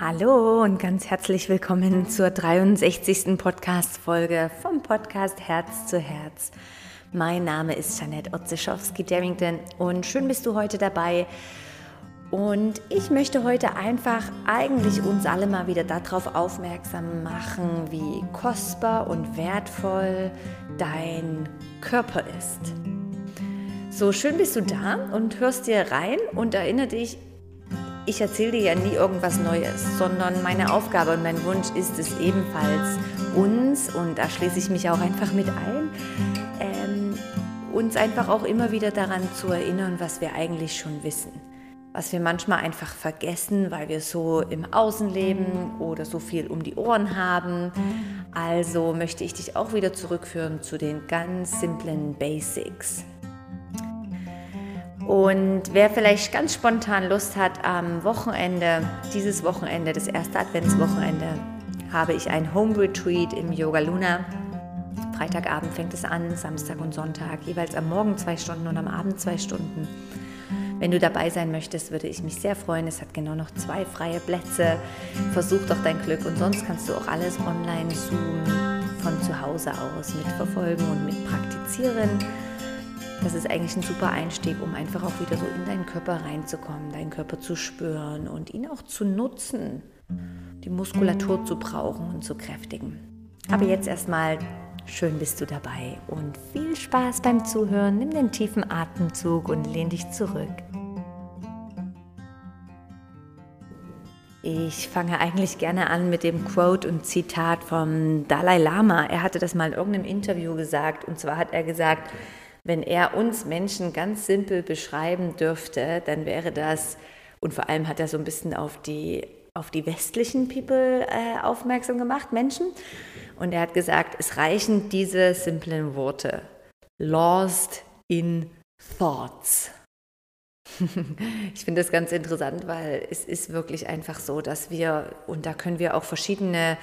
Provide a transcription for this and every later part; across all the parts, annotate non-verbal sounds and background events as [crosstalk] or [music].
Hallo und ganz herzlich willkommen zur 63. Podcast-Folge vom Podcast Herz zu Herz. Mein Name ist Janette Otzeschowski-Darrington und schön bist du heute dabei. Und ich möchte heute einfach eigentlich uns alle mal wieder darauf aufmerksam machen, wie kostbar und wertvoll dein Körper ist. So schön bist du da und hörst dir rein und erinnere dich, ich erzähle dir ja nie irgendwas Neues, sondern meine Aufgabe und mein Wunsch ist es ebenfalls, uns, und da schließe ich mich auch einfach mit ein, ähm, uns einfach auch immer wieder daran zu erinnern, was wir eigentlich schon wissen. Was wir manchmal einfach vergessen, weil wir so im Außen leben oder so viel um die Ohren haben. Also möchte ich dich auch wieder zurückführen zu den ganz simplen Basics. Und wer vielleicht ganz spontan Lust hat, am Wochenende, dieses Wochenende, das erste Adventswochenende, habe ich ein Home Retreat im Yoga Luna. Freitagabend fängt es an, Samstag und Sonntag, jeweils am Morgen zwei Stunden und am Abend zwei Stunden. Wenn du dabei sein möchtest, würde ich mich sehr freuen. Es hat genau noch zwei freie Plätze. Versuch doch dein Glück und sonst kannst du auch alles online Zoom von zu Hause aus mitverfolgen und mit praktizieren das ist eigentlich ein super Einstieg, um einfach auch wieder so in deinen Körper reinzukommen, deinen Körper zu spüren und ihn auch zu nutzen, die Muskulatur zu brauchen und zu kräftigen. Aber jetzt erstmal schön bist du dabei und viel Spaß beim Zuhören. Nimm den tiefen Atemzug und lehn dich zurück. Ich fange eigentlich gerne an mit dem Quote und Zitat vom Dalai Lama. Er hatte das mal in irgendeinem Interview gesagt. Und zwar hat er gesagt, wenn er uns Menschen ganz simpel beschreiben dürfte, dann wäre das, und vor allem hat er so ein bisschen auf die, auf die westlichen People äh, aufmerksam gemacht, Menschen. Und er hat gesagt, es reichen diese simplen Worte. Lost in Thoughts. [laughs] ich finde das ganz interessant, weil es ist wirklich einfach so, dass wir, und da können wir auch verschiedene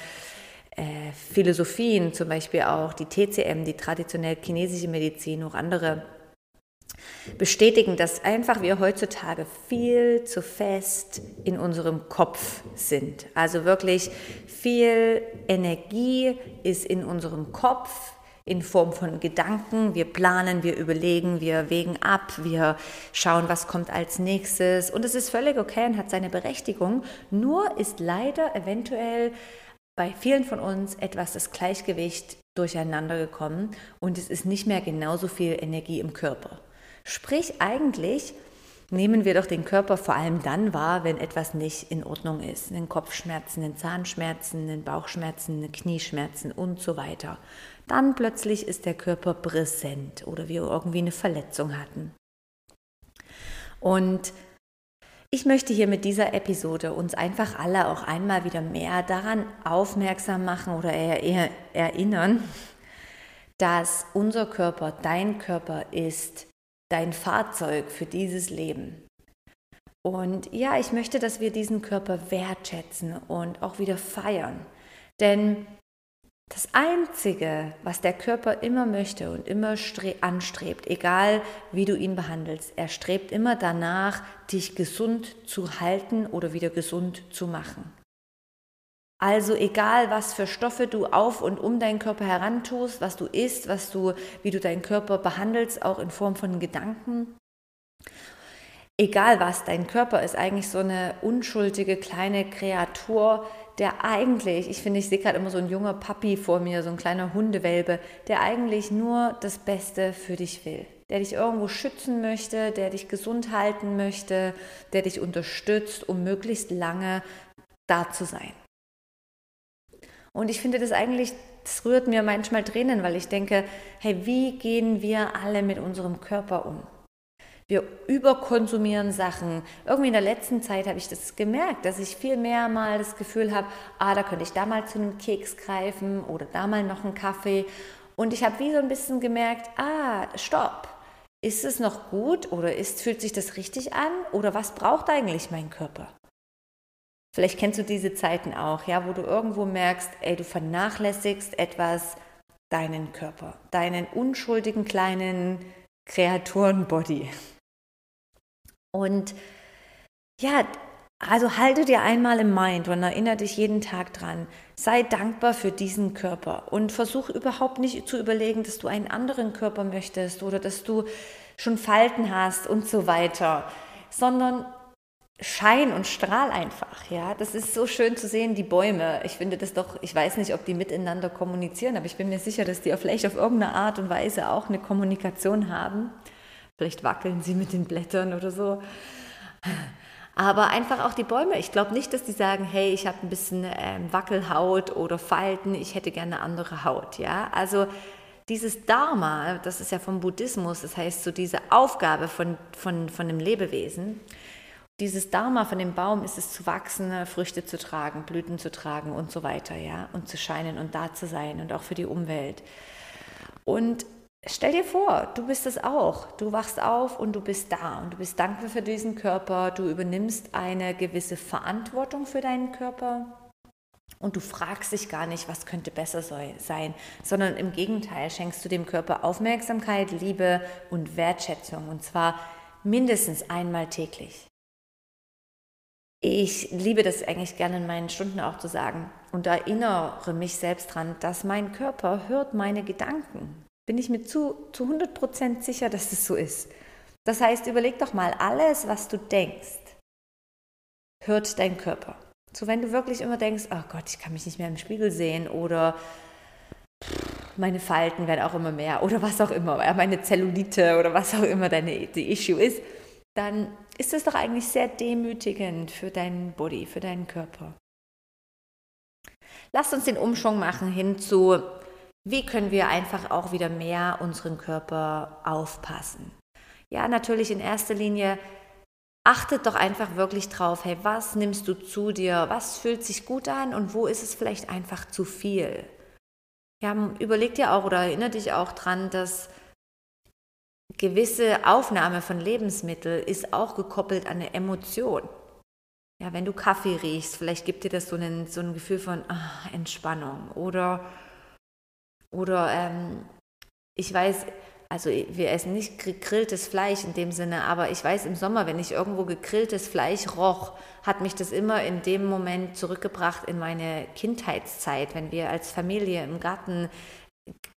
äh, Philosophien, zum Beispiel auch die TCM, die traditionell chinesische Medizin, auch andere, bestätigen, dass einfach wir heutzutage viel zu fest in unserem Kopf sind. Also wirklich viel Energie ist in unserem Kopf in Form von Gedanken. Wir planen, wir überlegen, wir wägen ab, wir schauen, was kommt als nächstes. Und es ist völlig okay und hat seine Berechtigung. Nur ist leider eventuell bei vielen von uns etwas das Gleichgewicht durcheinander gekommen und es ist nicht mehr genauso viel Energie im Körper. Sprich, eigentlich nehmen wir doch den Körper vor allem dann wahr, wenn etwas nicht in Ordnung ist. Einen Kopfschmerzen, einen Zahnschmerzen, einen Bauchschmerzen, einen Knieschmerzen und so weiter. Dann plötzlich ist der Körper präsent oder wir irgendwie eine Verletzung hatten. Und ich möchte hier mit dieser Episode uns einfach alle auch einmal wieder mehr daran aufmerksam machen oder eher erinnern, dass unser Körper, dein Körper ist dein Fahrzeug für dieses Leben. Und ja, ich möchte, dass wir diesen Körper wertschätzen und auch wieder feiern. Denn das Einzige, was der Körper immer möchte und immer anstrebt, egal wie du ihn behandelst, er strebt immer danach, dich gesund zu halten oder wieder gesund zu machen. Also egal, was für Stoffe du auf und um deinen Körper herantust, was du isst, was du, wie du deinen Körper behandelst, auch in Form von Gedanken. Egal was, dein Körper ist eigentlich so eine unschuldige kleine Kreatur, der eigentlich, ich finde, ich sehe gerade immer so ein junger Papi vor mir, so ein kleiner Hundewelpe, der eigentlich nur das Beste für dich will, der dich irgendwo schützen möchte, der dich gesund halten möchte, der dich unterstützt, um möglichst lange da zu sein. Und ich finde das eigentlich, das rührt mir manchmal Tränen, weil ich denke, hey, wie gehen wir alle mit unserem Körper um? Wir überkonsumieren Sachen. Irgendwie in der letzten Zeit habe ich das gemerkt, dass ich viel mehr mal das Gefühl habe, ah, da könnte ich da mal zu einem Keks greifen oder da mal noch einen Kaffee. Und ich habe wie so ein bisschen gemerkt, ah, stopp. Ist es noch gut oder ist, fühlt sich das richtig an oder was braucht eigentlich mein Körper? Vielleicht kennst du diese Zeiten auch, ja, wo du irgendwo merkst, ey, du vernachlässigst etwas, deinen Körper, deinen unschuldigen kleinen Kreaturenbody. Und ja, Also halte dir einmal im Mind und erinnere dich jeden Tag dran. Sei dankbar für diesen Körper und versuch überhaupt nicht zu überlegen, dass du einen anderen Körper möchtest oder dass du schon Falten hast und so weiter, sondern Schein und strahl einfach, ja. Das ist so schön zu sehen, die Bäume. Ich finde das doch, ich weiß nicht, ob die miteinander kommunizieren, aber ich bin mir sicher, dass die vielleicht auf irgendeine Art und Weise auch eine Kommunikation haben. Vielleicht wackeln sie mit den Blättern oder so. Aber einfach auch die Bäume. Ich glaube nicht, dass die sagen, hey, ich habe ein bisschen ähm, Wackelhaut oder Falten, ich hätte gerne eine andere Haut, ja. Also dieses Dharma, das ist ja vom Buddhismus, das heißt so diese Aufgabe von, von, von einem Lebewesen, dieses Dharma von dem Baum ist es zu wachsen, Früchte zu tragen, Blüten zu tragen und so weiter, ja, und zu scheinen und da zu sein und auch für die Umwelt. Und stell dir vor, du bist es auch. Du wachst auf und du bist da und du bist dankbar für diesen Körper. Du übernimmst eine gewisse Verantwortung für deinen Körper. Und du fragst dich gar nicht, was könnte besser sein, sondern im Gegenteil schenkst du dem Körper Aufmerksamkeit, Liebe und Wertschätzung. Und zwar mindestens einmal täglich. Ich liebe das eigentlich gerne in meinen Stunden auch zu sagen und erinnere mich selbst daran, dass mein Körper hört meine Gedanken. Bin ich mir zu, zu 100% sicher, dass das so ist. Das heißt, überleg doch mal, alles, was du denkst, hört dein Körper. So, wenn du wirklich immer denkst, oh Gott, ich kann mich nicht mehr im Spiegel sehen oder meine Falten werden auch immer mehr oder was auch immer, meine Zellulite oder was auch immer deine die Issue ist, dann ist es doch eigentlich sehr demütigend für deinen Body, für deinen Körper. Lass uns den Umschwung machen hin zu, wie können wir einfach auch wieder mehr unseren Körper aufpassen. Ja, natürlich in erster Linie achtet doch einfach wirklich drauf, hey, was nimmst du zu dir, was fühlt sich gut an und wo ist es vielleicht einfach zu viel. Ja, überleg dir auch oder erinnere dich auch dran, dass gewisse Aufnahme von Lebensmitteln ist auch gekoppelt an eine Emotion. Ja, wenn du Kaffee riechst, vielleicht gibt dir das so, einen, so ein Gefühl von ach, Entspannung. Oder, oder ähm, ich weiß, also wir essen nicht gegrilltes Fleisch in dem Sinne, aber ich weiß im Sommer, wenn ich irgendwo gegrilltes Fleisch roch, hat mich das immer in dem Moment zurückgebracht in meine Kindheitszeit, wenn wir als Familie im Garten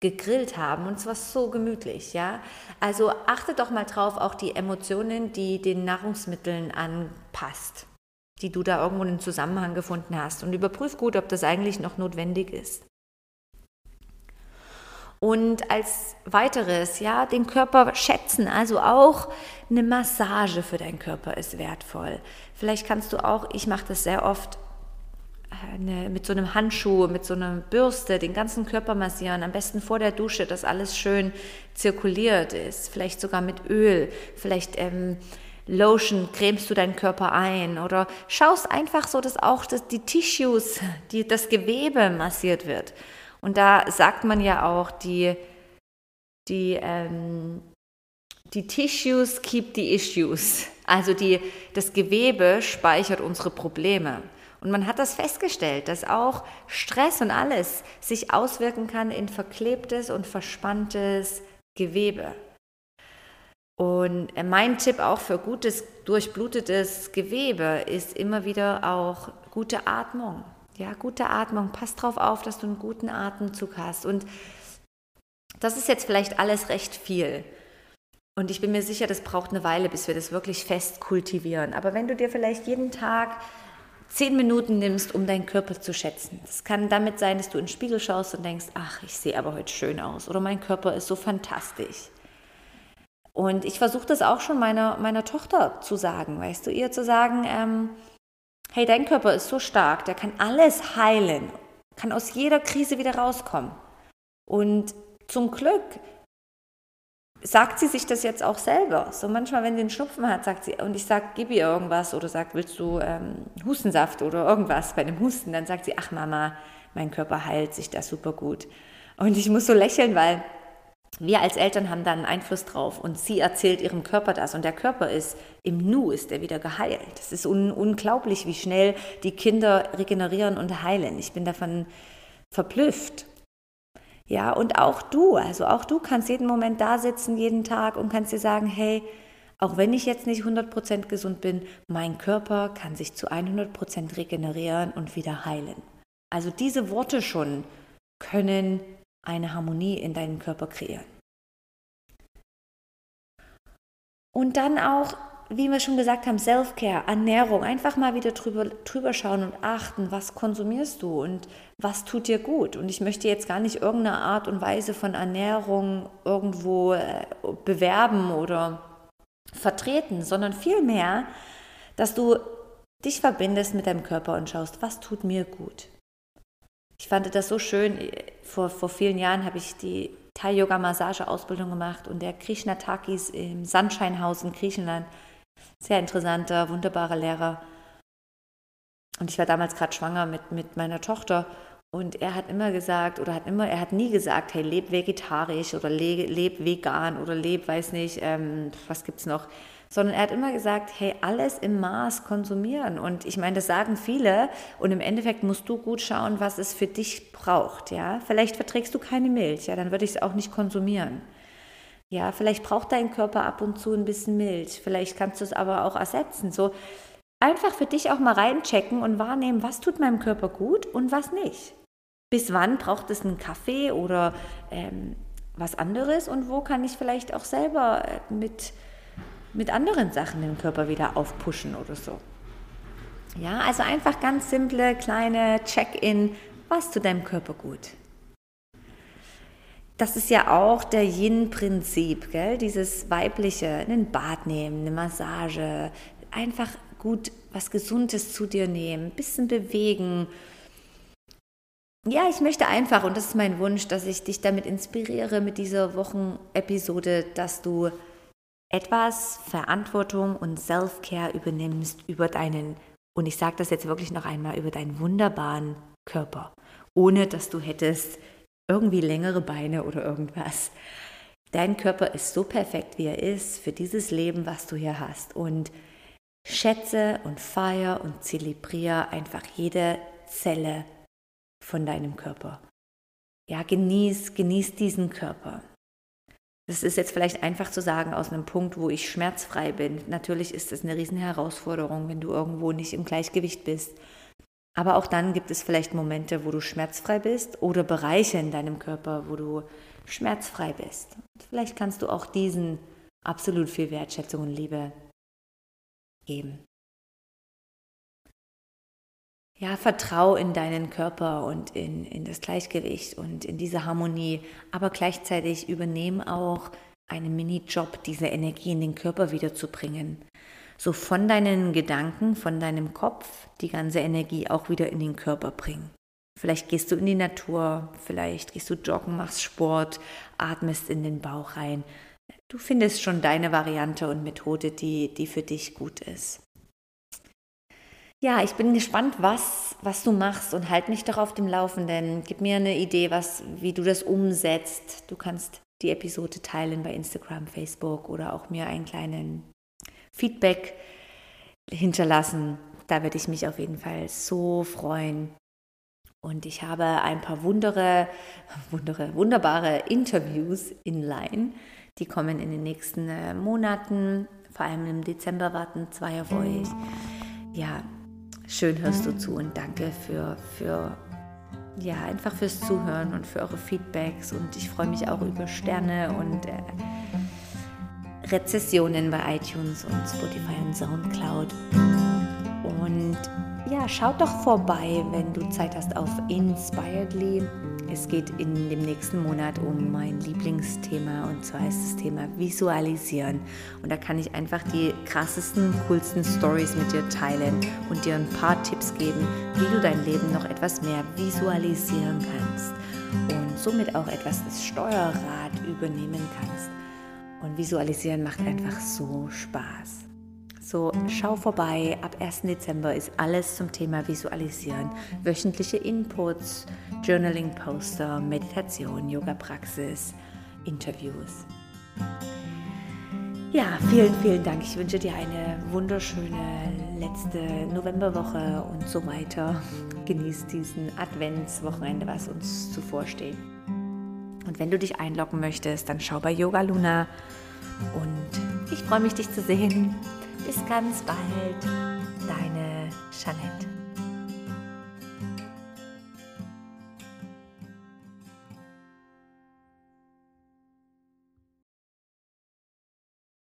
gegrillt haben und es war so gemütlich, ja. Also achte doch mal drauf, auch die Emotionen, die den Nahrungsmitteln anpasst, die du da irgendwo einen Zusammenhang gefunden hast und überprüf gut, ob das eigentlich noch notwendig ist. Und als weiteres, ja, den Körper schätzen, also auch eine Massage für deinen Körper ist wertvoll. Vielleicht kannst du auch, ich mache das sehr oft, eine, mit so einem Handschuh, mit so einer Bürste den ganzen Körper massieren, am besten vor der Dusche, dass alles schön zirkuliert ist, vielleicht sogar mit Öl, vielleicht ähm, Lotion cremst du deinen Körper ein oder schaust einfach so, dass auch das, die Tissues, die, das Gewebe massiert wird. Und da sagt man ja auch, die, die, ähm, die Tissues keep the issues. Also die, das Gewebe speichert unsere Probleme. Und man hat das festgestellt, dass auch Stress und alles sich auswirken kann in verklebtes und verspanntes Gewebe. Und mein Tipp auch für gutes, durchblutetes Gewebe ist immer wieder auch gute Atmung. Ja, gute Atmung. Pass drauf auf, dass du einen guten Atemzug hast. Und das ist jetzt vielleicht alles recht viel. Und ich bin mir sicher, das braucht eine Weile, bis wir das wirklich fest kultivieren. Aber wenn du dir vielleicht jeden Tag zehn Minuten nimmst, um deinen Körper zu schätzen. Es kann damit sein, dass du in den Spiegel schaust und denkst, ach, ich sehe aber heute schön aus oder mein Körper ist so fantastisch. Und ich versuche das auch schon meiner, meiner Tochter zu sagen, weißt du, ihr zu sagen, ähm, hey, dein Körper ist so stark, der kann alles heilen, kann aus jeder Krise wieder rauskommen. Und zum Glück sagt sie sich das jetzt auch selber. So manchmal, wenn sie einen Schnupfen hat, sagt sie, und ich sage, gib ihr irgendwas oder sagt, willst du ähm, Hustensaft oder irgendwas bei dem Husten, dann sagt sie, ach Mama, mein Körper heilt sich da super gut. Und ich muss so lächeln, weil wir als Eltern haben da einen Einfluss drauf und sie erzählt ihrem Körper das und der Körper ist im Nu ist er wieder geheilt. Es ist un unglaublich, wie schnell die Kinder regenerieren und heilen. Ich bin davon verblüfft. Ja, und auch du, also auch du kannst jeden Moment da sitzen, jeden Tag und kannst dir sagen, hey, auch wenn ich jetzt nicht 100% gesund bin, mein Körper kann sich zu 100% regenerieren und wieder heilen. Also diese Worte schon können eine Harmonie in deinem Körper kreieren. Und dann auch, wie wir schon gesagt haben, Self-Care, Ernährung, einfach mal wieder drüber, drüber schauen und achten, was konsumierst du und was tut dir gut. Und ich möchte jetzt gar nicht irgendeine Art und Weise von Ernährung irgendwo äh, bewerben oder vertreten, sondern vielmehr, dass du dich verbindest mit deinem Körper und schaust, was tut mir gut. Ich fand das so schön. Vor, vor vielen Jahren habe ich die Thai-Yoga-Massage-Ausbildung gemacht und der Krishna Takis im Sandscheinhaus in Griechenland, sehr interessanter, wunderbarer Lehrer. Und ich war damals gerade schwanger mit, mit meiner Tochter und er hat immer gesagt, oder hat immer, er hat nie gesagt, hey, leb vegetarisch oder leb, leb vegan oder leb, weiß nicht, ähm, was gibt's noch sondern er hat immer gesagt, hey, alles im Maß konsumieren. Und ich meine, das sagen viele und im Endeffekt musst du gut schauen, was es für dich braucht. Ja, vielleicht verträgst du keine Milch, ja, dann würde ich es auch nicht konsumieren. Ja, vielleicht braucht dein Körper ab und zu ein bisschen Milch. Vielleicht kannst du es aber auch ersetzen. So einfach für dich auch mal reinchecken und wahrnehmen, was tut meinem Körper gut und was nicht. Bis wann braucht es einen Kaffee oder ähm, was anderes und wo kann ich vielleicht auch selber äh, mit mit anderen Sachen den Körper wieder aufpushen oder so. Ja, also einfach ganz simple kleine Check-in, was tut deinem Körper gut. Das ist ja auch der Yin-Prinzip, dieses weibliche, einen Bad nehmen, eine Massage, einfach gut was Gesundes zu dir nehmen, ein bisschen bewegen. Ja, ich möchte einfach, und das ist mein Wunsch, dass ich dich damit inspiriere mit dieser Wochenepisode, dass du etwas Verantwortung und Self-Care übernimmst über deinen, und ich sage das jetzt wirklich noch einmal, über deinen wunderbaren Körper, ohne dass du hättest irgendwie längere Beine oder irgendwas. Dein Körper ist so perfekt, wie er ist, für dieses Leben, was du hier hast. Und schätze und feier und zelebriere einfach jede Zelle von deinem Körper. Ja, genieß, genieß diesen Körper. Das ist jetzt vielleicht einfach zu sagen aus einem Punkt, wo ich schmerzfrei bin. Natürlich ist das eine riesen Herausforderung, wenn du irgendwo nicht im Gleichgewicht bist. Aber auch dann gibt es vielleicht Momente, wo du schmerzfrei bist oder Bereiche in deinem Körper, wo du schmerzfrei bist. Und vielleicht kannst du auch diesen absolut viel Wertschätzung und Liebe geben. Ja, vertrau in deinen Körper und in, in das Gleichgewicht und in diese Harmonie, aber gleichzeitig übernehm auch einen Mini-Job, diese Energie in den Körper wiederzubringen. So von deinen Gedanken, von deinem Kopf die ganze Energie auch wieder in den Körper bringen. Vielleicht gehst du in die Natur, vielleicht gehst du joggen, machst Sport, atmest in den Bauch rein. Du findest schon deine Variante und Methode, die, die für dich gut ist. Ja, ich bin gespannt, was, was du machst und halt mich doch auf dem Laufenden. Gib mir eine Idee, was, wie du das umsetzt. Du kannst die Episode teilen bei Instagram, Facebook oder auch mir einen kleinen Feedback hinterlassen. Da werde ich mich auf jeden Fall so freuen. Und ich habe ein paar wundere, wundere, wunderbare Interviews in Line. Die kommen in den nächsten äh, Monaten. Vor allem im Dezember warten zwei auf euch. Ja, Schön hörst du zu und danke für, für ja, einfach fürs Zuhören und für eure Feedbacks. Und ich freue mich auch über Sterne und äh, Rezessionen bei iTunes und Spotify und Soundcloud. Und ja, schaut doch vorbei, wenn du Zeit hast auf Inspiredly. Es geht in dem nächsten Monat um mein Lieblingsthema und zwar ist das Thema Visualisieren. Und da kann ich einfach die krassesten, coolsten Stories mit dir teilen und dir ein paar Tipps geben, wie du dein Leben noch etwas mehr visualisieren kannst und somit auch etwas das Steuerrad übernehmen kannst. Und visualisieren macht einfach so Spaß. So, schau vorbei. Ab 1. Dezember ist alles zum Thema Visualisieren. Wöchentliche Inputs, Journaling-Poster, Meditation, Yoga-Praxis, Interviews. Ja, vielen, vielen Dank. Ich wünsche dir eine wunderschöne letzte Novemberwoche und so weiter. Genieß diesen Adventswochenende, was uns zuvorsteht. Und wenn du dich einloggen möchtest, dann schau bei Yoga Luna Und ich freue mich, dich zu sehen. Bis ganz bald. Deine Jeanette.